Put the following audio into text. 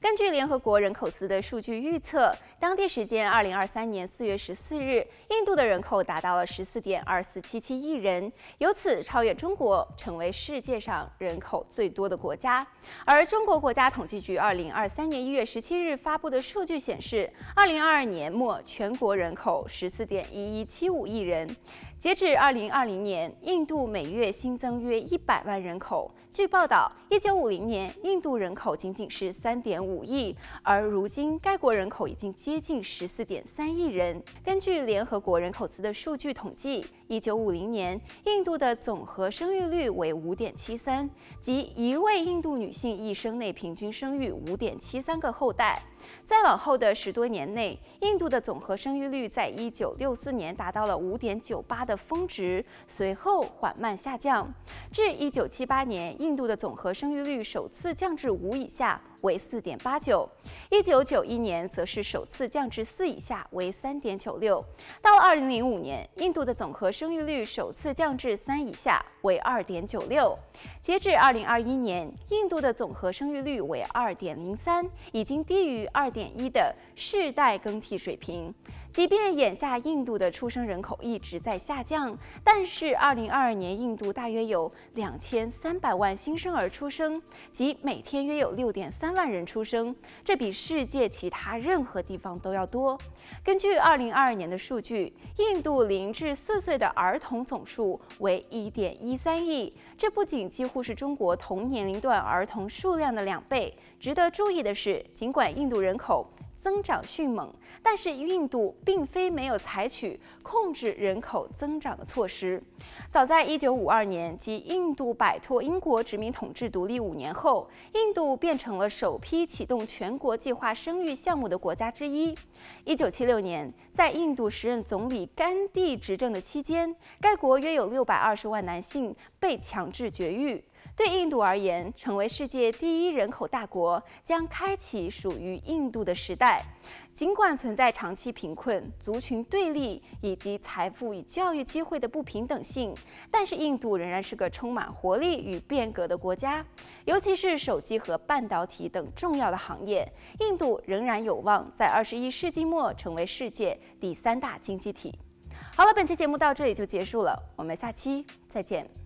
根据联合国人口司的数据预测，当地时间二零二三年四月十四日，印度的人口达到了十四点二四七七亿人，由此超越中国，成为世界上人口最多的国家。而中国国家统计局二零二三年一月十七日发布的数据显示，二零二二年末全国人口十四点一一七五亿人。截至二零二零年，印度每月新增约一百万人口。据报道，一九五零年，印度人口仅仅是三点五亿，而如今该国人口已经接近十四点三亿人。根据联合国人口司的数据统计，一九五零年，印度的总和生育率为五点七三，即一位印度女性一生内平均生育五点七三个后代。再往后的十多年内，印度的总和生育率在一九六四年达到了五点九八的峰值，随后缓慢下降，至一九七八年，印度的总和生育率首次降至五以下。为四点八九，一九九一年则是首次降至四以下，为三点九六。到二零零五年，印度的总和生育率首次降至三以下，为二点九六。截至二零二一年，印度的总和生育率为二点零三，已经低于二点一的世代更替水平。即便眼下印度的出生人口一直在下降，但是二零二二年印度大约有两千三百万新生儿出生，即每天约有六点三万人出生，这比世界其他任何地方都要多。根据二零二二年的数据，印度零至四岁的儿童总数为一点一三亿，这不仅几乎是中国同年龄段儿童数量的两倍。值得注意的是，尽管印度人口增长迅猛，但是印度并非没有采取控制人口增长的措施。早在一九五二年，即印度摆脱英国殖民统治独立五年后，印度变成了首批启动全国计划生育项目的国家之一。一九七六年，在印度时任总理甘地执政的期间，该国约有六百二十万男性被强制绝育。对印度而言，成为世界第一人口大国将开启属于印度的时代。尽管存在长期贫困、族群对立以及财富与教育机会的不平等性，但是印度仍然是个充满活力与变革的国家。尤其是手机和半导体等重要的行业，印度仍然有望在二十一世纪末成为世界第三大经济体。好了，本期节目到这里就结束了，我们下期再见。